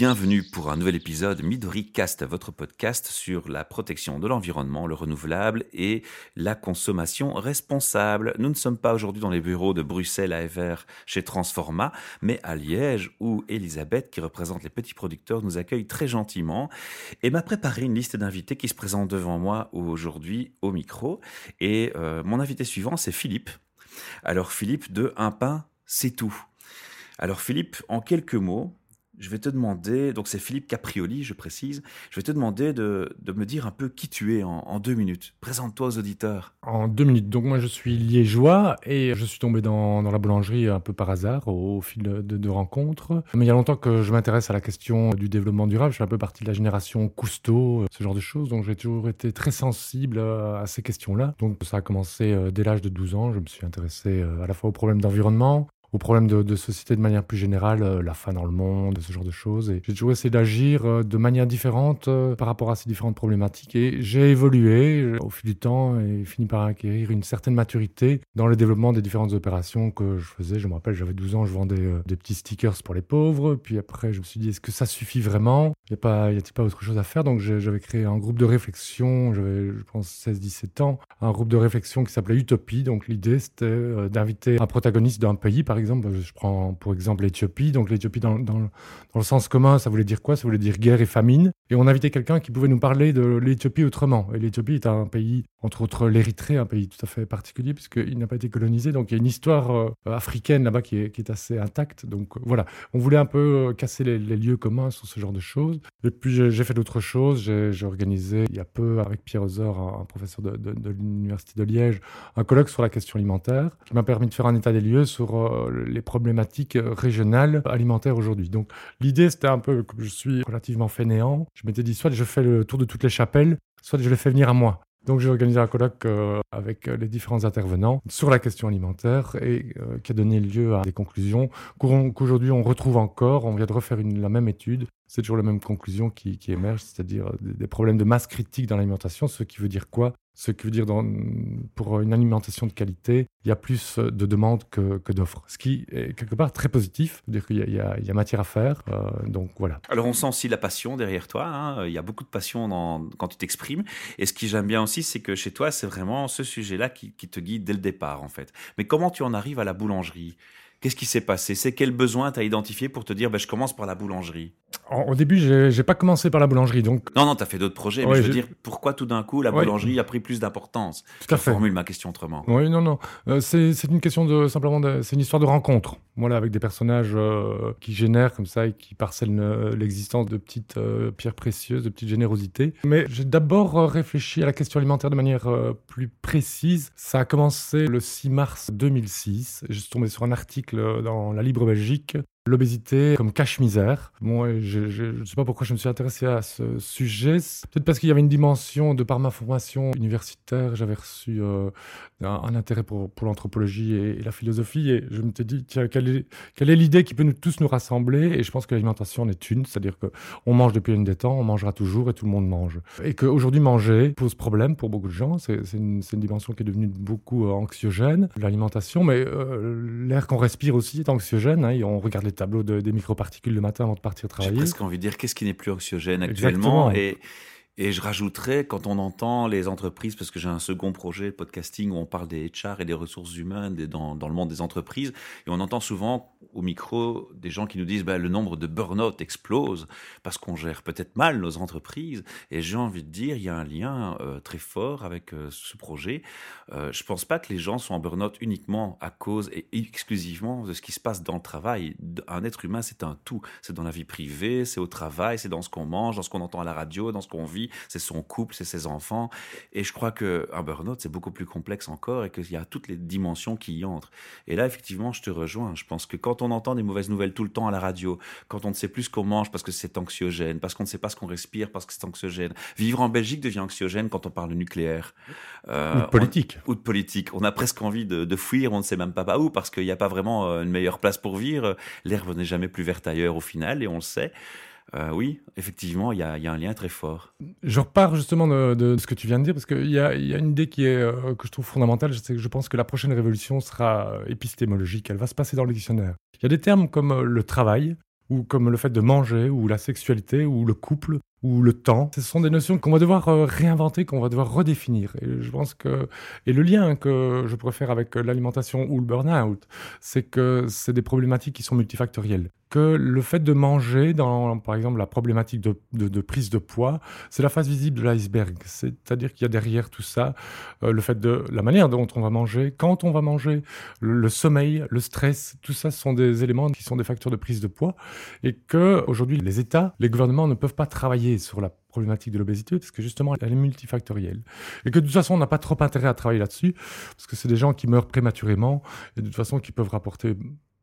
Bienvenue pour un nouvel épisode Midori Cast, votre podcast sur la protection de l'environnement, le renouvelable et la consommation responsable. Nous ne sommes pas aujourd'hui dans les bureaux de Bruxelles AFR chez Transforma, mais à Liège où Elisabeth, qui représente les petits producteurs, nous accueille très gentiment et m'a préparé une liste d'invités qui se présentent devant moi aujourd'hui au micro. Et euh, mon invité suivant, c'est Philippe. Alors Philippe de Un pain, c'est tout. Alors Philippe, en quelques mots, je vais te demander, donc c'est Philippe Caprioli, je précise, je vais te demander de, me dire un peu qui tu es en, deux minutes. Présente-toi aux auditeurs. En deux minutes. Donc moi je suis liégeois et je suis tombé dans, la boulangerie un peu par hasard au, fil de, rencontres. Mais il y a longtemps que je m'intéresse à la question du développement durable. Je suis un peu partie de la génération Cousteau, ce genre de choses. Donc j'ai toujours été très sensible à ces questions-là. Donc ça a commencé euh, dès l'âge de 12 ans. Je me suis intéressé euh, à la fois aux problèmes d'environnement, aux problèmes de, société de manière plus générale, euh, la faim dans le monde, ce genre de choses. Et j'ai toujours essayé d'agir euh, de manière différente euh, par rapport à ces différentes problématiques. Et j'ai évolué au fil du temps et fini par acquérir une certaine maturité dans le développement des différentes opérations que je faisais. Je me rappelle, j'avais 12 ans, je vendais des petits stickers pour les pauvres. Puis après, je me suis dit, est-ce que ça suffit vraiment? A, a-t-il pas autre chose à faire? Donc j'avais créé un groupe de réflexion, j'avais, je pense, 16-17 ans, un groupe de réflexion qui s'appelait Utopie. Donc l'idée, c'était d'inviter un protagoniste d'un pays, par exemple, je prends pour exemple l'Éthiopie. Donc l'Éthiopie, dans, dans, le sens commun, ça voulait dire quoi? Ça voulait dire guerre et famine. Et on invitait quelqu'un qui pouvait nous parler de l'Éthiopie autrement. Et l'Éthiopie est un pays, entre autres l'Érythrée, un pays tout à fait particulier, puisqu'il n'a pas été colonisé. Donc il y a une histoire euh, africaine là-bas qui est, qui est, assez intacte. Donc voilà, on voulait un peu euh, casser les, lieux communs sur ce genre de choses. Et puis j'ai fait d'autres choses. J'ai organisé il y a peu avec Pierre Ozor, un, professeur de, de, l'Université de Liège, un colloque sur la question alimentaire qui m'a permis de faire un état des lieux sur euh, les problématiques euh, régionales alimentaires aujourd'hui. Donc l'idée, c'était un peu, comme je suis relativement fainéant, je m'étais dit, soit je fais le tour de toutes les chapelles, soit je les fais venir à moi. Donc j'ai organisé un colloque euh, avec les différents intervenants sur la question alimentaire et euh, qui a donné lieu à des conclusions qu'aujourd'hui on retrouve encore. On vient de refaire la même étude. C'est toujours la même conclusion qui, émerge, c'est-à-dire des, problèmes de masse critique dans l'alimentation, ce qui veut dire quoi? Ce qui veut dire pour une alimentation de qualité, il y a plus de demandes que, d'offres. Ce qui est quelque part très positif, dire qu'il y, a matière à faire. Euh, donc voilà. Alors on sent aussi la passion derrière toi. Hein. Il y a beaucoup de passion quand tu t'exprimes. Et ce qui j'aime bien aussi, c'est que chez toi, c'est vraiment ce sujet-là qui te guide dès le départ en fait. Mais comment tu en arrives à la boulangerie? Qu'est-ce qui s'est passé? C'est quel besoin tu as identifié pour te dire ben, je commence par la boulangerie? Au début, j'ai pas commencé par la boulangerie. donc. Non, non, tu as fait d'autres projets, mais je veux dire, pourquoi tout d'un coup la boulangerie a pris plus d'importance? À fait. Je formule ma question autrement. Oui, non, non. Euh, c'est une question de simplement, c'est une histoire de rencontre. Voilà, avec des personnages euh, qui génèrent comme ça et qui parcellent euh, l'existence de petites pierres précieuses, de petites générosités. Mais j'ai d'abord réfléchi à la question alimentaire de manière plus précise. Ça a commencé le 6 mars 2006. Je suis tombé sur un article dans la Libre Belgique l'obésité comme cache-misère. Moi, je ne sais pas pourquoi je me suis intéressé à ce sujet. Peut-être parce qu'il y avait une dimension, de par ma formation universitaire, j'avais reçu euh, un, intérêt pour, l'anthropologie et, la philosophie. Et je me suis dit, tiens, quelle est, l'idée qui peut nous tous nous rassembler? Et je pense que l'alimentation en est une. C'est-à-dire qu'on mange depuis une des temps, on mangera toujours et tout le monde mange. Et qu'aujourd'hui, manger pose problème pour beaucoup de gens. C'est une, dimension qui est devenue beaucoup euh, anxiogène, l'alimentation. Mais euh, l'air qu'on respire aussi est anxiogène. Hein, on regarde les tableaux de, des microparticules le matin avant de partir travailler. J'ai presque envie de dire qu'est-ce qui n'est plus anxiogène actuellement et, et je rajouterais, quand on entend les entreprises, parce que j'ai un second projet podcasting où on parle des HR et des ressources humaines dans, le monde des entreprises, et on entend souvent au micro des gens qui nous disent bah, le nombre de burn-out explose parce qu'on gère peut-être mal nos entreprises. Et j'ai envie de dire, il y a un lien euh, très fort avec euh, ce projet. Euh, je pense pas que les gens sont en burn-out uniquement à cause et exclusivement de ce qui se passe dans le travail. Un être humain, c'est un tout. C'est dans la vie privée, c'est au travail, c'est dans ce qu'on mange, dans ce qu'on entend à la radio, dans ce qu'on vit c'est son couple, c'est ses enfants. Et je crois qu'un burn-out, c'est beaucoup plus complexe encore et qu'il y a toutes les dimensions qui y entrent. Et là, effectivement, je te rejoins. Je pense que quand on entend des mauvaises nouvelles tout le temps à la radio, quand on ne sait plus ce qu'on mange parce que c'est anxiogène, parce qu'on ne sait pas ce qu'on respire parce que c'est anxiogène, vivre en Belgique devient anxiogène quand on parle de nucléaire. Euh, ou de politique. ou de politique. On a presque envie de, fuir, on ne sait même pas où parce qu'il n'y a pas vraiment euh, une meilleure place pour vivre. L'herbe n'est jamais plus verte ailleurs au final et on le sait. Euh, oui, effectivement, il y, a, un lien très fort. Je repars justement de, ce que tu viens de dire, parce qu'il y, a, une idée qui est, euh, que je trouve fondamentale, c'est que je pense que la prochaine révolution sera euh, épistémologique, elle va se passer dans le dictionnaire. Il y a des termes comme le travail, ou comme le fait de manger, ou la sexualité, ou le couple, ou le temps. Ce sont des notions qu'on va devoir réinventer, qu'on va devoir redéfinir. Et je pense que et le lien que je pourrais faire avec l'alimentation ou le burn-out, c'est que c'est des problématiques qui sont multifactorielles. Que le fait de manger, dans par exemple la problématique de, prise de poids, c'est la face visible de l'iceberg. C'est-à-dire qu'il y a derrière tout ça euh, le fait de la manière dont on va manger, quand on va manger, le, sommeil, le stress, tout ça sont des éléments qui sont des facteurs de prise de poids et que aujourd'hui les États, les gouvernements ne peuvent pas travailler sur la problématique de l'obésité parce que justement elle est multifactorielle et que de toute façon on n'a pas trop intérêt à travailler là-dessus parce que c'est des gens qui meurent prématurément et de toute façon qui peuvent rapporter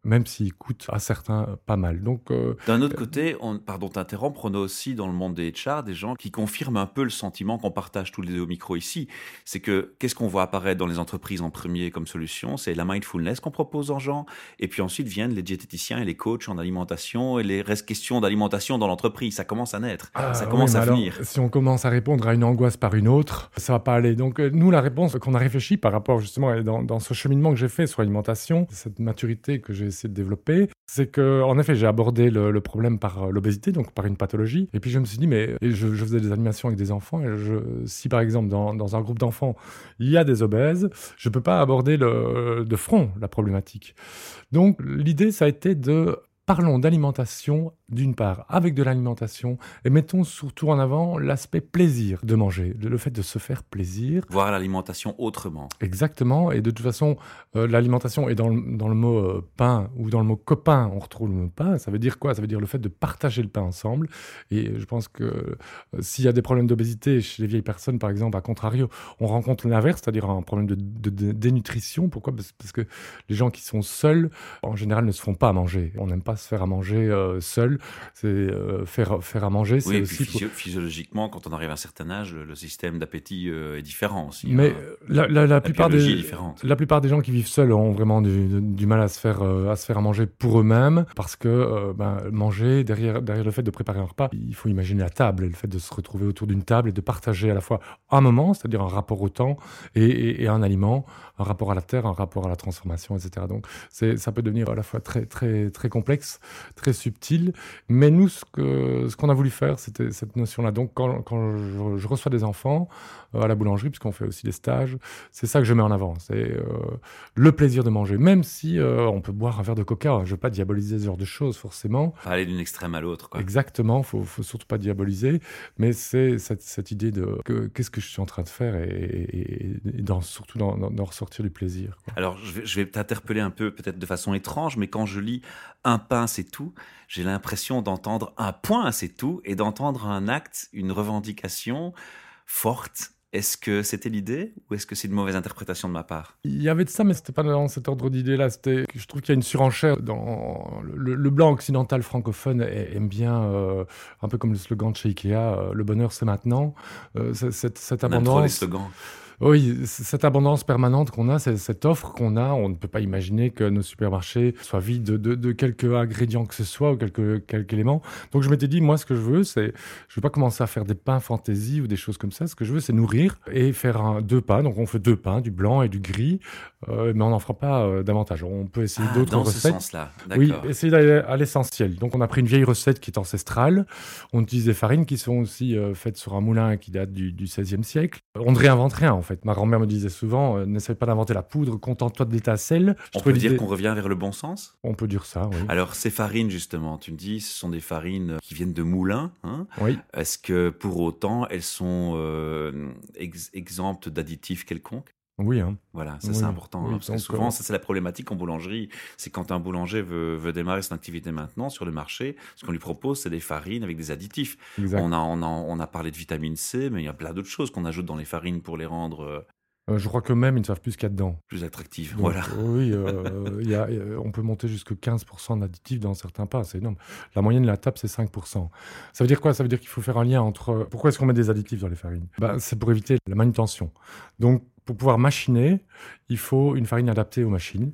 même s'il coûte à certains pas mal. Donc, euh, D'un autre côté, on, pardon t'interrompre, on a aussi dans le monde des HR des gens qui confirment un peu le sentiment qu'on partage tous les deux au micro ici. C'est que qu'est-ce qu'on voit apparaître dans les entreprises en premier comme solution? C'est la mindfulness qu'on propose aux gens. Et puis ensuite viennent les diététiciens et les coachs en alimentation et les restes questions d'alimentation dans l'entreprise. Ça commence à naître, ah ça commence à venir. Si on commence à répondre à une angoisse par une autre, ça va pas aller. Donc euh, nous, la réponse qu'on a réfléchi par rapport justement dans, dans ce cheminement que j'ai fait sur l'alimentation, cette maturité que j'ai de développer, c'est que, en effet, j'ai abordé le, problème par euh, l'obésité, donc par une pathologie. Et puis je me suis dit, mais je, faisais des animations avec des enfants. Et si par exemple dans, un groupe d'enfants il y a des obèses, je peux pas aborder de front la problématique. Donc l'idée, ça a été de parlons d'alimentation d'une part avec de l'alimentation et mettons surtout en avant l'aspect plaisir de manger, le fait de se faire plaisir. Voir l'alimentation autrement. Exactement, et de toute façon, euh, l'alimentation est dans le, dans le mot euh, pain ou dans le mot copain, on retrouve le mot pain. Ça veut dire quoi? Ça veut dire le fait de partager le pain ensemble. Et je pense que euh, s'il y a des problèmes d'obésité chez les vieilles personnes, par exemple, à contrario, on rencontre l'inverse, c'est-à-dire un problème de, de, dénutrition. Pourquoi? Parce que les gens qui sont seuls, en général, ne se font pas manger. On n'aime pas se faire à manger seul c'est euh, faire, faire à manger. Oui, aussi physiologiquement, quand on arrive à un certain âge, le système d'appétit euh, est différent aussi. Mais hein. la, la, la, plupart des, la plupart des gens qui vivent seuls ont vraiment du, du mal à se, faire, euh, à se faire à manger pour eux-mêmes, parce que ben, manger, derrière, derrière le fait de préparer un repas, il faut imaginer la table, le fait de se retrouver autour d'une table et de partager à la fois un moment, c'est-à-dire un rapport au temps, et, et, un aliment, un rapport à la terre, un rapport à la transformation, etc. Donc ça peut devenir à la fois très, très, très complexe, très subtil, mais nous, ce qu'on ce qu'on a voulu faire, c'était cette notion-là. Donc, quand, quand je, reçois des enfants euh, à la boulangerie, puisqu'on fait aussi des stages, c'est ça que je mets en avant. C'est euh, le plaisir de manger. Même si euh, on peut boire un verre de coca, je ne veux pas diaboliser ce genre de choses, forcément. aller d'une extrême à l'autre. Exactement, il faut, faut surtout pas diaboliser. Mais c'est cette, cette, idée de qu'est-ce que je suis en train de faire et, dans, surtout d'en ressortir du plaisir. Alors, je vais, je vais t'interpeller un peu, peut-être de façon étrange, mais quand je lis un c'est tout, j'ai l'impression d'entendre un point, c'est tout, et d'entendre un acte, une revendication forte. Est-ce que c'était l'idée ou est-ce que c'est une mauvaise interprétation de ma part? Il y avait de ça, mais c'était pas dans cet ordre d'idée-là. C'était, je trouve qu'il y a une surenchère dans le, blanc occidental francophone aime bien, euh, un peu comme le slogan de chez Ikea, euh, le bonheur c'est maintenant. Euh, cette, cette abondance. les slogans. Oui, cette abondance permanente qu'on a, cette offre qu'on a, on ne peut pas imaginer que nos supermarchés soient vides de, de, quelques ingrédients que ce soit ou quelques, quelques éléments. Donc je m'étais dit, moi, ce que je veux, c'est, je veux pas commencer à faire des pains fantaisie ou des choses comme ça. Ce que je veux, c'est nourrir et faire un, deux pains. Donc on fait deux pains, du blanc et du gris, euh, mais on n'en fera pas euh, davantage. On peut essayer ah, d'autres recettes. Dans ce sens-là, Oui, essayer d'aller à l'essentiel. Donc on a pris une vieille recette qui est ancestrale. On utilise des farines qui sont aussi euh, faites sur un moulin qui date du, du XVIe siècle. On ne réinvente rien en fait. Ma grand-mère me disait souvent, euh, n'essaie pas d'inventer la poudre, contente-toi de l'étincelle. On peut dire qu'on revient vers le bon sens? On peut dire ça, oui. Alors ces farines justement, tu me dis, ce sont des farines qui viennent de moulins. Hein oui. Est-ce que pour autant elles sont euh, exemptes d'additifs quelconques? Oui. Hein. Voilà, ça c'est important. Hein, souvent, ça c'est la problématique en boulangerie. C'est quand un boulanger veut, veut, démarrer son activité maintenant sur le marché, ce qu'on lui propose, c'est des farines avec des additifs. On a, on, a, on a parlé de vitamine C, mais il y a plein d'autres choses qu'on ajoute dans les farines pour les rendre euh, euh, je crois que même ils ne savent plus ce qu'il y a dedans. Plus attractif, voilà. Oui, euh, y a, on peut monter jusqu'à 15% d'additifs dans certains pas, c'est énorme. La moyenne de la table, c'est 5%. Ça veut dire quoi? Ça veut dire qu'il faut faire un lien entre... Pourquoi est-ce qu'on met des additifs dans les farines? Ben, C'est pour éviter la manutention. Donc, pour pouvoir machiner, il faut une farine adaptée aux machines.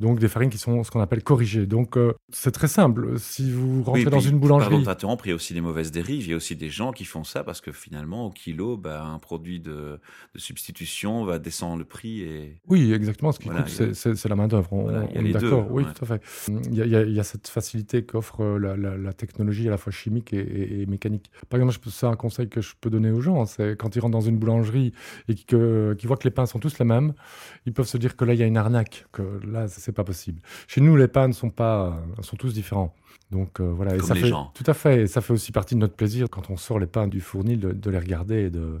Donc des farines qui sont ce qu'on appelle corrigées. Donc euh, c'est très simple. Si vous rentrez dans une boulangerie, pardon il y a aussi des mauvaises dérives. Il y a aussi des gens qui font ça parce que finalement au kilo, bah, un produit de, substitution va descendre le prix et oui, exactement. Ce qui coûte, c'est la main d'œuvre. On, est d'accord. Oui, tout à fait. Il y, a, il y a cette facilité qu'offre la, la, technologie à la fois chimique et, mécanique. Par exemple, c'est un conseil que je peux donner aux gens. C'est quand ils rentrent dans une boulangerie et qu'ils voient que les pains sont tous les mêmes, ils peuvent se dire que là il y a une arnaque, que là c'est pas possible. Chez nous, les pains ne sont pas, sont tous différents. Donc euh, voilà, et ça fait tout à fait. Et ça fait aussi partie de notre plaisir quand on sort les pains du fournil de, les regarder et de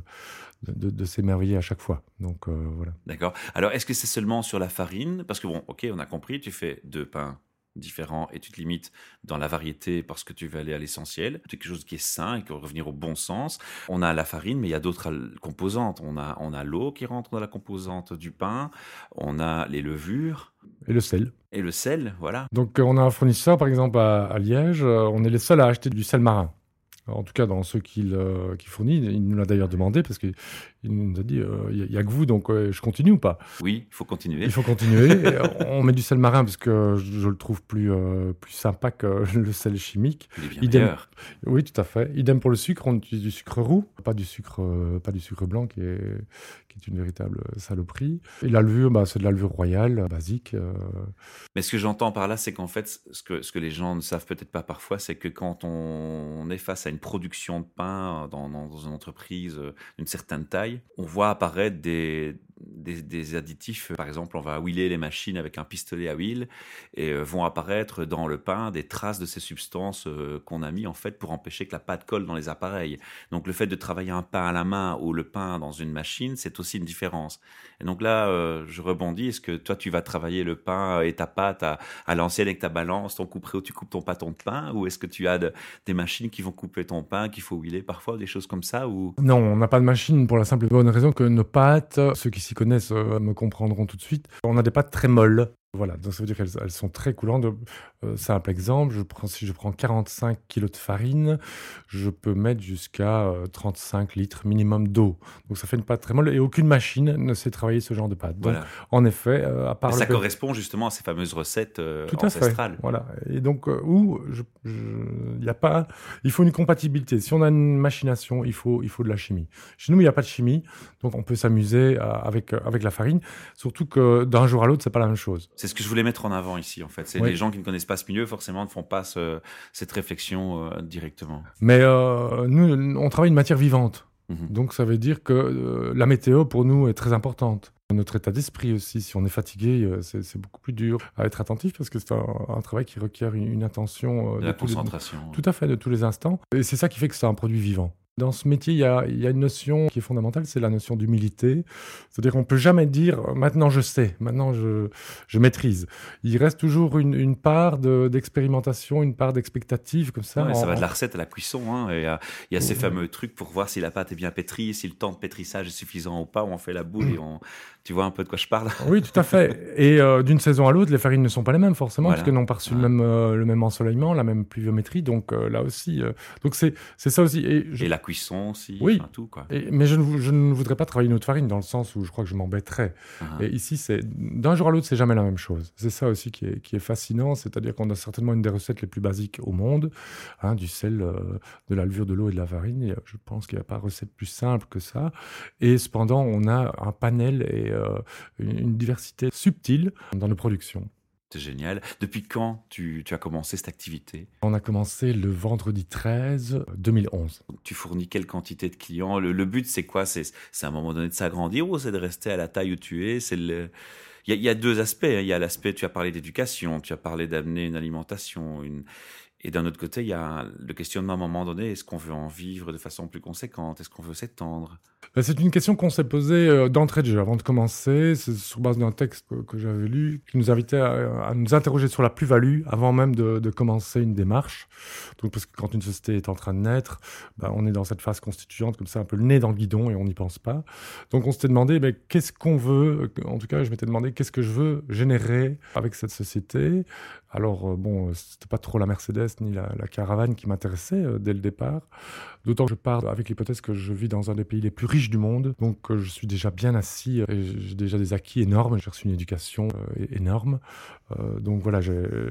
de, s'émerveiller à chaque fois. Donc euh, voilà. D'accord. Alors est-ce que c'est seulement sur la farine? Parce que bon, ok, on a compris, tu fais deux pains différents et tu te limites dans la variété parce que tu veux aller à l'essentiel. C'est quelque chose qui est sain et qui va revenir au bon sens. On a la farine, mais il y a d'autres composantes. On a, on a l'eau qui rentre dans la composante du pain. On a les levures. Et le sel. Et le sel, voilà. Donc on a un fournisseur, par exemple, à Liège. On est les seuls à acheter du sel marin en tout cas dans ceux qu'il fournit. Il nous l'a d'ailleurs demandé parce qu'il nous a dit il n'y a, que vous, donc je continue ou pas? Oui, il faut continuer. Il faut continuer. on met du sel marin parce que je, le trouve plus, plus sympa que le sel chimique. Il est bien Oui, tout à fait. Idem pour le sucre, on utilise du sucre roux, pas du sucre, pas du sucre blanc qui est, qui est une véritable saloperie. Et la levure, bah, c'est de la levure royale, basique. Mais ce que j'entends par là, c'est qu'en fait, ce que, ce que les gens ne savent peut-être pas parfois, c'est que quand on est face à une production de pain dans, dans une entreprise euh, d'une certaine taille, on voit apparaître des, des, additifs. Par exemple, on va huiler les machines avec un pistolet à huile et euh, vont apparaître dans le pain des traces de ces substances euh, qu'on a mis en fait pour empêcher que la pâte colle dans les appareils. Donc le fait de travailler un pain à la main ou le pain dans une machine, c'est aussi une différence. Et donc là, euh, je rebondis. Est-ce que toi, tu vas travailler le pain et ta pâte à, à l'ancienne avec ta balance, ton couperai où tu coupes ton pâton de pain, ou est-ce que tu as des machines qui vont couper ton pain, qu'il faut huiler parfois, des choses comme ça ou? Non, on n'a pas de machine pour la simple et bonne raison que nos pâtes, ceux qui connaissent euh, me comprendront tout de suite. On a des pâtes très molles. Voilà, donc ça veut dire qu'elles sont très coulantes. Euh, simple exemple, je prends, si je prends 45 kg de farine, je peux mettre jusqu'à 35 euh, litres minimum d'eau. Donc ça fait une pâte très molle et aucune machine ne sait travailler ce genre de pâte. Donc en effet, à part... ça correspond justement à ces fameuses recettes tout ancestrales. Fait, voilà. Et donc, où y a pas... Il faut une compatibilité. Si on a une machination, il faut, il faut de la chimie. Chez nous, il n'y a pas de chimie, donc on peut s'amuser avec, avec la farine. Surtout que d'un jour à l'autre, c'est pas la même chose. C'est ce que je voulais mettre en avant ici, en fait. C'est les gens qui ne connaissent pas ce milieu, forcément, ne font pas cette réflexion euh, directement. Mais euh, nous, on travaille une matière vivante. Mhm. Donc ça veut dire que euh, la météo, pour nous, est très importante. Notre état d'esprit aussi, si on est fatigué, c'est beaucoup plus dur à être attentif parce que c'est un, travail qui requiert une, attention. de la concentration. tout à fait, de tous les instants. Et c'est ça qui fait que c'est un produit vivant. Dans ce métier, il y a, une notion qui est fondamentale, c'est la notion d'humilité. C'est-à-dire qu'on ne peut jamais dire maintenant je sais, maintenant je, maîtrise. Il reste toujours une, part d'expérimentation, une part d'expectative comme ça. Ça va de la recette à la cuisson. Hein, et, euh, il y a ces fameux trucs pour voir si la pâte est bien pétrie, si le temps de pétrissage est suffisant ou pas. Où on fait la boule et on, tu vois un peu de quoi je parle? Oui, tout à fait. Et euh, d'une saison à l'autre, les farines ne sont pas les mêmes forcément, parce qu'elles n'ont pas reçu le, même, euh, le même ensoleillement, la même pluviométrie. Donc là aussi, donc c'est ça aussi. Et, la cuisson aussi, oui. tout quoi. mais je ne, je ne, voudrais pas travailler une autre farine dans le sens où je crois que je m'embêterais. Et ici, c'est d'un jour à l'autre, c'est jamais la même chose. C'est ça aussi qui est, qui est fascinant, c'est-à-dire qu'on a certainement une des recettes les plus basiques au monde, hein, du sel, euh, de la levure, de l'eau et de la farine. je pense qu'il n'y a pas de recette plus simple que ça. Et cependant, on a un panel et euh, une diversité subtile dans nos productions. C'est génial. Depuis quand tu, as commencé cette activité? On a commencé le vendredi 13 2011. Tu fournis quelle quantité de clients? Le, but, c'est quoi? C'est à un moment donné de s'agrandir ou c'est de rester à la taille où tu es? C'est le... il, y a, deux aspects. Hein. Il y a l'aspect, tu as parlé d'éducation, tu as parlé d'amener une alimentation, une... Et d'un autre côté, il y a le questionnement à un moment donné, est-ce qu'on veut en vivre de façon plus conséquente? Est-ce qu'on veut s'étendre? Ben, C'est une question qu'on s'est posée euh, d'entrée de jeu avant de commencer. C'est sur base d'un texte que, j'avais lu qui nous invitait à, nous interroger sur la plus-value avant même de, commencer une démarche. Donc, parce que quand une société est en train de naître, ben, on est dans cette phase constituante, comme ça, un peu le nez dans le guidon et on n'y pense pas. Donc on s'était demandé ben, qu'est-ce qu'on veut, en tout cas je m'étais demandé qu'est-ce que je veux générer avec cette société? Alors, euh, bon, c'était pas trop la Mercedes ni la, caravane qui m'intéressait euh, dès le départ. D'autant que je pars avec l'hypothèse que je vis dans un des pays les plus riches du monde. Donc, euh, je suis déjà bien assis et j'ai déjà des acquis énormes. J'ai reçu une éducation énorme. Euh, donc voilà,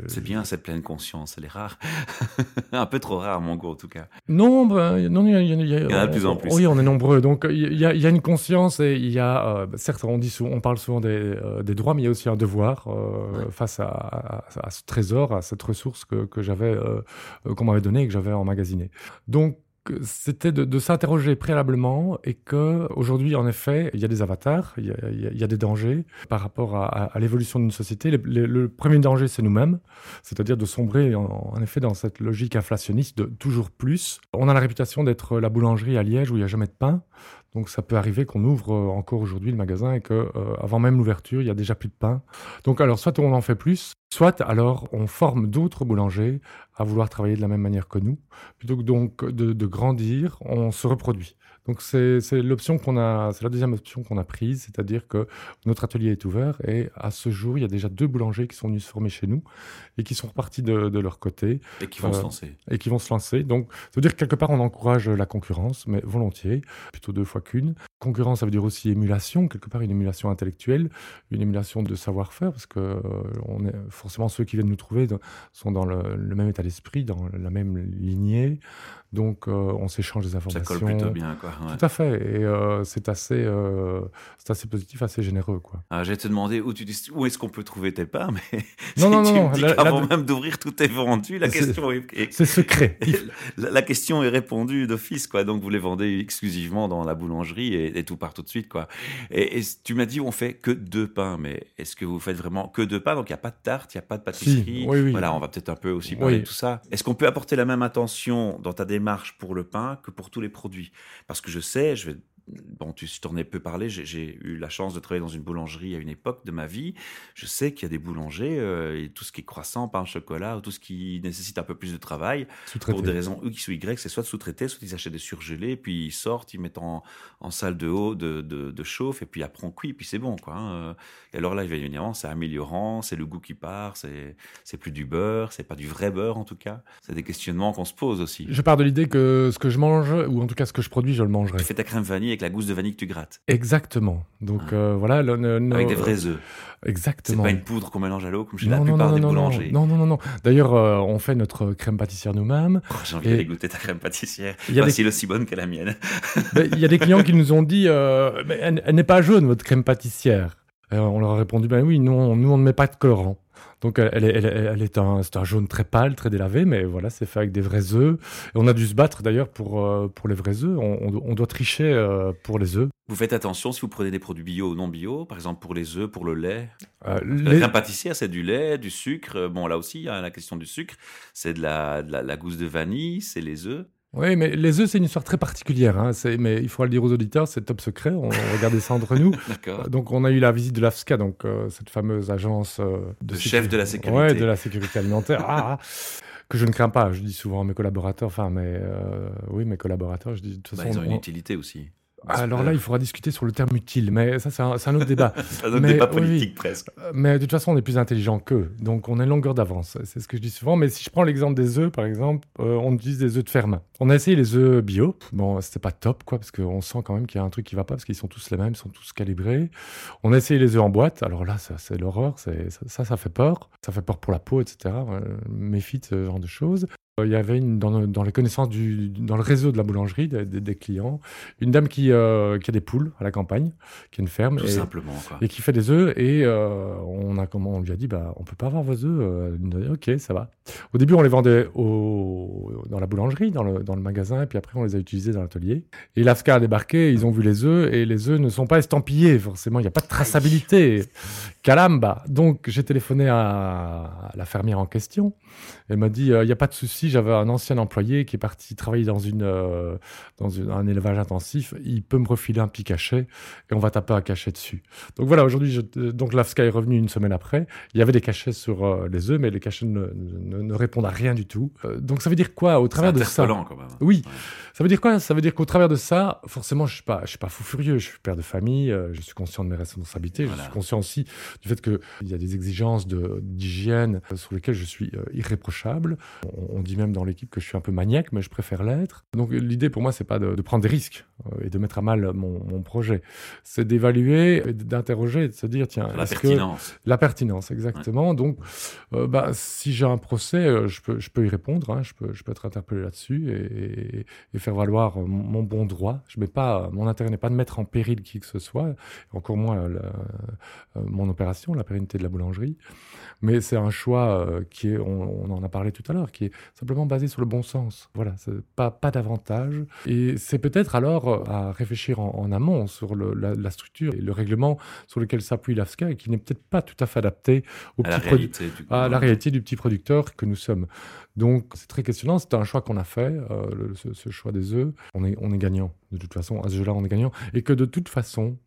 c'est bien cette pleine conscience, elle est rare, un peu trop rare mon goût en tout cas. Non, non, il y, en a de plus en plus. Oui, on est nombreux, donc il y, a une conscience et il y a, euh, certes, on dit souvent, on parle souvent des, des, droits, mais il y a aussi un devoir face à, ce trésor, à cette ressource que, que j'avais, qu'on m'avait donnée et que j'avais emmagasinée. Donc c'était de, s'interroger préalablement et que aujourd'hui, en effet, il y a des avatars, il y a, des dangers par rapport à, l'évolution d'une société. Le, premier danger, c'est nous-mêmes, c'est-à-dire de sombrer en, effet dans cette logique inflationniste de toujours plus. On a la réputation d'être la boulangerie à Liège où il n'y a jamais de pain. Donc ça peut arriver qu'on ouvre euh, encore aujourd'hui le magasin et que euh, avant même l'ouverture, il y a déjà plus de pain. Donc alors soit on en fait plus, soit alors on forme d'autres boulangers à vouloir travailler de la même manière que nous. Plutôt que donc de, de grandir, on se reproduit. Donc c'est l'option qu'on a, c'est la deuxième option qu'on a prise, c'est-à-dire que notre atelier est ouvert et à ce jour, il y a déjà deux boulangers qui sont venus se former chez nous et qui sont repartis de, de leur côté. Et qui vont se euh, lancer. Et qui vont se lancer. Donc ça veut dire que quelque part, on encourage la concurrence, mais volontiers, plutôt deux fois qu'une. Concurrence, ça veut dire aussi émulation, quelque part une émulation intellectuelle, une émulation de savoir-faire, parce que euh, on est, forcément ceux qui viennent nous trouver sont dans le, le même état d'esprit, dans la même lignée. Donc, euh, on s'échange des informations. Ça colle plutôt bien, quoi. Tout à fait. Et euh, c'est assez, euh, c'est assez positif, assez généreux, quoi. Ah, J'allais te demander où, tu dis, où est-ce qu'on peut trouver tes pains, mais non, non, non, avant même d'ouvrir, tout est vendu. La question est, c'est secret. la, question est répondue d'office, quoi. Donc, vous les vendez exclusivement dans la boulangerie et, tout part tout de suite, quoi. Et, tu m'as dit, on fait que deux pains, mais est-ce que vous faites vraiment que deux pains? Donc, il n'y a pas de tarte, il n'y a pas de pâtisserie. oui, oui. Voilà, on va peut-être un peu aussi parler de tout ça. Est-ce qu'on peut apporter la même attention dans ta démarche pour le pain que pour tous les produits? Parce que je sais, je vais bon, tu t'en es peu parlé, j'ai eu la chance de travailler dans une boulangerie à une époque de ma vie. Je sais qu'il y a des boulangers, euh, et tout ce qui est croissant, pain, chocolat, ou tout ce qui nécessite un peu plus de travail, pour des raisons X ou Y, c'est soit de sous-traiter, soit ils achètent des surgelés, puis ils sortent, ils mettent en, salle de haut de, de, chauffe, et puis après on cuit, puis c'est bon. Quoi, hein. Et alors là, évidemment, c'est améliorant, c'est le goût qui part, c'est plus du beurre, c'est pas du vrai beurre en tout cas. C'est des questionnements qu'on se pose aussi. Je pars de l'idée que ce que je mange, ou en tout cas ce que je produis, je le mangerai. Tu fais ta crème vanille la gousse de vanille que tu grattes. Exactement. Donc ah. euh, voilà. Avec des vrais œufs. Exactement. C'est pas une poudre qu'on mélange à l'eau comme chez la plupart des boulangers. Non, non, non, non. D'ailleurs, euh, on fait notre crème pâtissière nous-mêmes. Oh, j'ai envie de goûter ta crème pâtissière. Il Voici aussi bonne que la mienne. Il y a des clients qui nous ont dit, euh, mais elle, n'est pas jaune votre crème pâtissière. on leur a répondu, ben oui, nous, nous on ne met pas de colorant. Donc elle, est, elle, est un, c'est un jaune très pâle, très délavé, mais voilà, c'est fait avec des vrais œufs. Et on a dû se battre d'ailleurs pour, euh, pour les vrais œufs. On, doit tricher euh, pour les œufs. Vous faites attention si vous prenez des produits bio ou non bio, par exemple pour les œufs, pour le lait. Euh, les... La pâtissière, c'est du lait, du sucre. Bon, là aussi, a la question du sucre. C'est de la, de la gousse de vanille, c'est les œufs. Oui, mais les œufs, c'est une histoire très particulière. Hein. Mais il faudra le dire aux auditeurs, c'est top secret. On regardait ça entre nous. donc, on a eu la visite de l'AFSCA, donc euh, cette fameuse agence euh, de, chef de la sécurité. Ouais, de la sécurité alimentaire. ah, ah. que je ne crains pas. Je dis souvent à mes collaborateurs, enfin, mais euh, oui, mes collaborateurs, je dis de toute bah, façon. ils ont une utilité aussi. Alors là, il faudra discuter sur le terme utile, mais ça, c'est un, autre débat. un autre débat politique presque. Mais de toute façon, on est plus intelligent qu'eux, donc on a une longueur d'avance. C'est ce que je dis souvent. Mais si je prends l'exemple des œufs, par exemple, euh, on utilise des œufs de ferme. On a essayé les œufs bio. Bon, c'était pas top, quoi, parce qu'on sent quand même qu'il y a un truc qui va pas, parce qu'ils sont tous les mêmes, ils sont tous calibrés. On a essayé les œufs en boîte. Alors là, ça, c'est l'horreur. Ça, ça, ça fait peur. Ça fait peur pour la peau, etc. Méfie de ce genre de choses. Euh, il y avait une, dans, les connaissances du, dans le réseau de la boulangerie des, clients, une dame qui, euh, qui, a des poules à la campagne, qui a une ferme. Tout et, simplement. Et qui fait des œufs. Et euh, on, a, comment, on lui a dit, bah, on peut pas avoir vos œufs. ok, ça va. Au début, on les vendait au, dans la boulangerie, dans le, dans le magasin, et puis après, on les a utilisés dans l'atelier. Et l'AFCA a débarqué, ils ont vu les œufs, et les œufs ne sont pas estampillés, forcément. Il n'y a pas de traçabilité. Calamba. Donc, j'ai téléphoné à, la fermière en question. Elle m'a dit, il n'y a pas de souci j'avais un ancien employé qui est parti travailler dans, une, euh, dans un élevage intensif. Il peut me refiler un petit cachet et on va taper un cachet dessus. Donc voilà, aujourd'hui, donc l'AFSCA est revenu une semaine après. Il y avait des cachets sur euh, les œufs, mais les cachets ne, ne, répondent à rien du tout. Euh, donc ça veut dire quoi au travers de ça quand même. Oui. Ça veut dire quoi? Ça veut dire qu'au travers de ça, forcément, je suis pas, je suis pas fou furieux. Je suis père de famille. je suis conscient de mes responsabilités. Je suis conscient aussi du fait qu'il y a des exigences d'hygiène sur lesquelles je suis irréprochable. On, dit même dans l'équipe que je suis un peu maniaque, mais je préfère l'être. Donc l'idée pour moi, c'est pas de, prendre des risques et de mettre à mal mon, projet. C'est d'évaluer, d'interroger, de se dire tiens, la pertinence. la pertinence, exactement. Donc, bah, si j'ai un procès, je peux, je peux y répondre. Hein. je peux, je peux être interpellé là-dessus et, et, faire valoir mon bon droit. Je mets pas, mon intérêt n'est pas de mettre en péril qui que ce soit, encore moins mon opération, la pérennité de la boulangerie. Mais c'est un choix euh, qui est, on, en a parlé tout à l'heure, qui est simplement basé sur le bon sens. Voilà, pas, pas davantage. Et c'est peut-être alors euh, à réfléchir en, amont sur la, structure et le règlement sur lequel s'appuie l'AFSCA et qui n'est peut-être pas tout à fait adapté au à, la réalité, du à la réalité du petit producteur que nous sommes. Donc c'est très questionnant. C'est un choix qu'on a fait, euh, ce, choix des œufs. On est, on est gagnant. De toute façon, à ce jeu-là, on est gagnant. Et que de toute façon,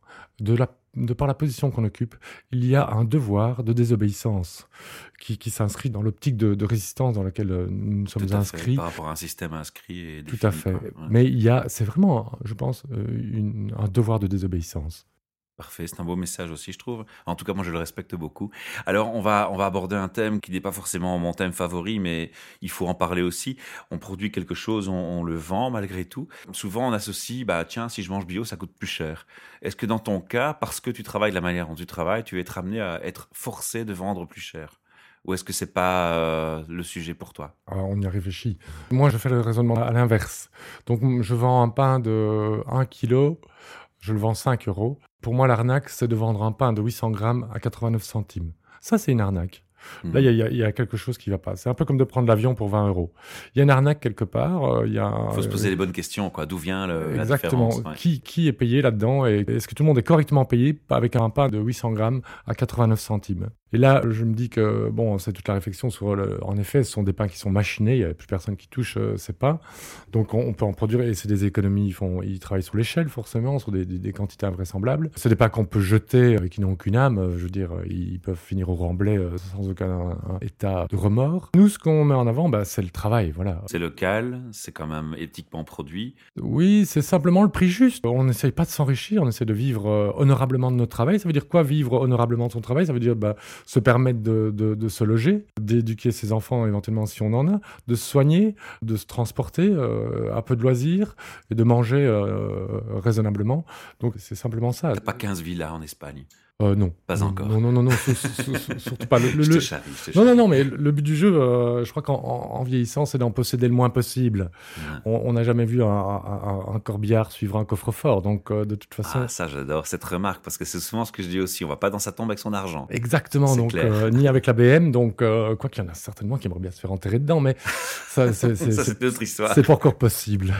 de la de par la position qu'on occupe, il y a un devoir de désobéissance qui, s'inscrit dans l'optique de, résistance dans laquelle euh, nous sommes inscrits. par rapport à un système inscrit. Et Tout à fait. Mais il y a, c'est vraiment, je pense, euh, un devoir de désobéissance. Parfait, c'est un beau message aussi, je trouve. En tout cas, moi, je le respecte beaucoup. Alors, on va, on va aborder un thème qui n'est pas forcément mon thème favori, mais il faut en parler aussi. On produit quelque chose, on, le vend malgré tout. Souvent, on associe, bah, tiens, si je mange bio, ça coûte plus cher. Est-ce que dans ton cas, parce que tu travailles de la manière dont tu travailles, tu vas être amené à être forcé de vendre plus cher? Ou est-ce que c'est pas euh, le sujet pour toi? Alors, On y réfléchit. Moi, je fais le raisonnement à l'inverse. Donc, je vends un pain de 1 kg, je le vends 5 euros. Pour moi, l'arnaque, c'est de vendre un pain de 800 grammes à 89 centimes. Ça, c'est une arnaque. Là, il y, a quelque chose qui va pas. C'est un peu comme de prendre l'avion pour 20 euros. Il y a une arnaque quelque part. Euh, il faut se poser les bonnes questions. quoi. D'où vient le, Exactement. la différence qui, qui est payé là-dedans et est-ce que tout le monde est correctement payé avec un pain de 800 grammes à 89 centimes? Et là, je me dis que, bon, c'est toute la réflexion sur, le, en effet, ce sont des pains qui sont machinés, il n'y a plus personne qui touche euh, ces pains. Donc, on, peut en produire, et c'est des économies, ils, font, ils travaillent sur l'échelle, forcément, sur des, des, quantités invraisemblables. C'est des pains qu'on peut jeter, et qui n'ont aucune âme, euh, je veux dire, ils peuvent finir au remblai euh, sans aucun état de remords. Nous, ce qu'on met en avant, bah, c'est le travail, voilà. C'est local, c'est quand même éthiquement produit. Oui, c'est simplement le prix juste. On n'essaye pas de s'enrichir, on essaie de vivre honorablement de notre travail. Ça veut dire quoi, vivre honorablement de son travail? Ça veut dire, bah, se permettre de, de, se loger, d'éduquer ses enfants éventuellement si on en a, de se soigner, de se transporter, euh, un peu de loisirs et de manger euh, raisonnablement. Donc c'est simplement ça. T'as pas 15 villas en Espagne euh, non. Pas encore. Non, non, non, non, surtout pas. Le, je te charrie, non, non, non, mais le but du jeu, euh, je crois qu'en vieillissant, c'est d'en posséder le moins possible. On n'a jamais vu un, un, corbillard suivre un coffre-fort, donc euh, de toute façon. Ah, ça, j'adore cette remarque, parce que c'est souvent ce que je dis aussi. On va pas dans sa tombe avec son argent. Exactement, donc ni avec la BM, donc quoi qu'il y en a certainement qui aimeraient bien se faire enterrer dedans, mais ça, c'est autre histoire. C'est pas encore possible.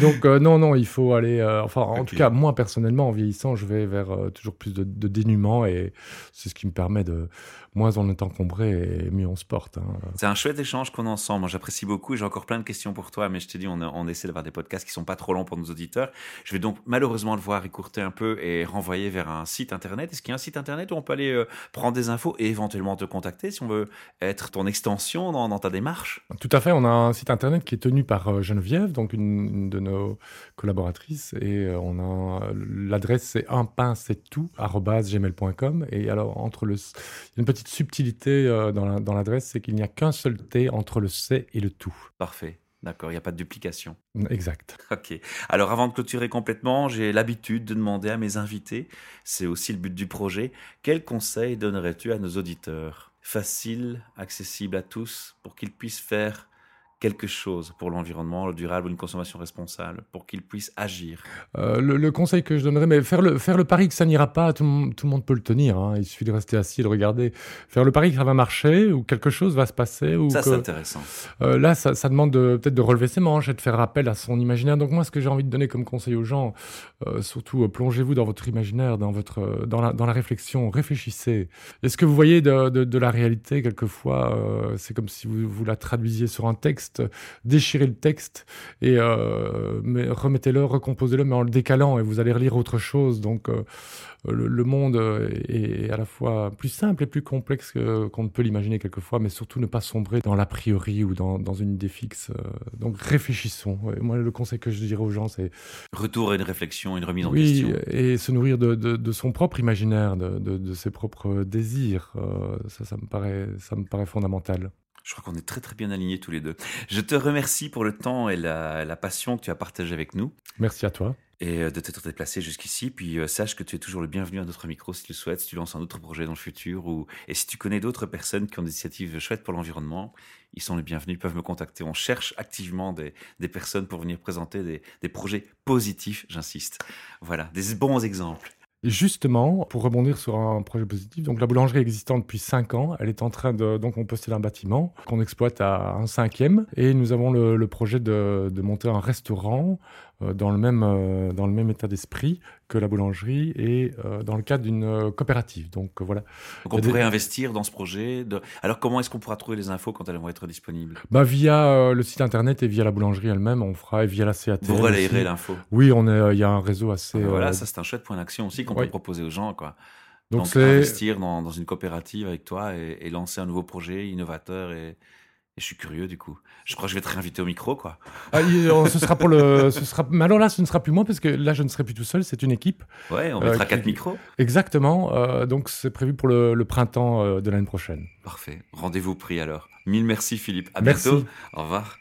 Donc non, non, il faut aller. enfin, en tout cas, moi personnellement, en vieillissant, je vais vers toujours plus de, de dénuement et c'est ce qui me permet de moins on est encombré et mieux on se porte. Hein. C'est un chouette échange qu'on a ensemble. Moi, j'apprécie beaucoup. J'ai encore plein de questions pour toi, mais je te dis, on, on essaie d'avoir des podcasts qui sont pas trop longs pour nos auditeurs. Je vais donc malheureusement devoir écourter un peu et renvoyer vers un site internet. Est-ce qu'il y a un site internet où on peut aller euh, prendre des infos et éventuellement te contacter si on veut être ton extension dans, ta démarche? Tout à fait. On a un site internet qui est tenu par euh, Geneviève, donc une, de nos collaboratrices, et euh, on a l'adresse c'est un pain c'est tout gmail.com et alors entre le une petite subtilité euh, dans l'adresse, c'est qu'il n'y a qu'un seul T entre le C et le tout. Parfait. D'accord, il n'y a pas de duplication. Exact. Ok. Alors avant de clôturer complètement, j'ai l'habitude de demander à mes invités, c'est aussi le but du projet, quels conseils donnerais-tu à nos auditeurs? Facile, accessible à tous, pour qu'ils puissent faire quelque chose pour l'environnement, le durable, une consommation responsable, pour qu'ils puissent agir euh, le, conseil que je donnerais, mais faire le, faire le pari que ça n'ira pas, tout, le monde peut le tenir. Hein. Il suffit de rester assis et de regarder. Faire le pari que ça va marcher, ou quelque chose va se passer. Ou ça, c'est intéressant. Euh, là, ça, ça demande peut-être de relever ses manches et de faire appel à son imaginaire. Donc moi, ce que j'ai envie de donner comme conseil aux gens, euh, surtout plongez-vous dans votre imaginaire, dans, votre, dans, la, dans la réflexion, réfléchissez. Est-ce que vous voyez de, de, de la réalité quelquefois C'est comme si vous, vous la traduisiez sur un texte? Déchirez le texte et euh, remettez-le, recomposez-le, mais en le décalant et vous allez relire autre chose. Donc euh, le, monde est à la fois plus simple et plus complexe qu'on ne peut l'imaginer quelquefois, mais surtout ne pas sombrer dans l'a priori ou dans, une idée fixe. Euh, donc réfléchissons. moi, le conseil que je dirais aux gens, c'est... Retour à une réflexion, une remise en question. Et se nourrir de, son propre imaginaire, de, ses propres désirs. ça, ça me paraît, ça me paraît fondamental. Je crois qu'on est très très bien alignés tous les deux. Je te remercie pour le temps et la, la passion que tu as partagé avec nous. Merci à toi et euh, de t'être déplacé jusqu'ici. Puis euh, sache que tu es toujours le bienvenu à notre micro si tu le souhaites, si tu lances un autre projet dans le futur ou et si tu connais d'autres personnes qui ont des initiatives chouettes pour l'environnement, ils sont les bienvenus, ils peuvent me contacter. On cherche activement des, des personnes pour venir présenter des, des projets positifs, j'insiste. Voilà, des bons exemples. Justement, pour rebondir sur un projet positif, donc la boulangerie existante depuis 5 ans, elle est en train de donc on possède un bâtiment qu'on exploite à un cinquième et nous avons le, projet de, monter un restaurant dans le même, euh, dans le même état d'esprit que la boulangerie et euh, dans le cadre d'une coopérative. Donc voilà. Donc on pourrait investir dans ce projet. De... Alors comment est-ce qu'on pourra trouver les infos quand elles vont être disponibles? Bah, Via le site internet et via la boulangerie elle-même, on fera et via la CAT. Vous relayerez l'info. Oui, il y a un réseau assez. Ah, voilà, ça c'est un chouette point d'action aussi qu'on peut proposer aux gens. Quoi. Donc, Donc investir dans, dans, une coopérative avec toi et, et lancer un nouveau projet innovateur et, et je suis curieux du coup. Je crois que je vais te réinviter au micro, quoi. Ah, ce sera pour le. Ce sera... Mais alors là, ce ne sera plus moi parce que là, je ne serai plus tout seul. C'est une équipe. Ouais, on mettra euh, quatre micros. Exactement. Euh, donc c'est prévu pour le, le printemps euh, de l'année prochaine. Parfait. Rendez-vous pris alors. Mille merci Philippe. À merci. bientôt. Au revoir.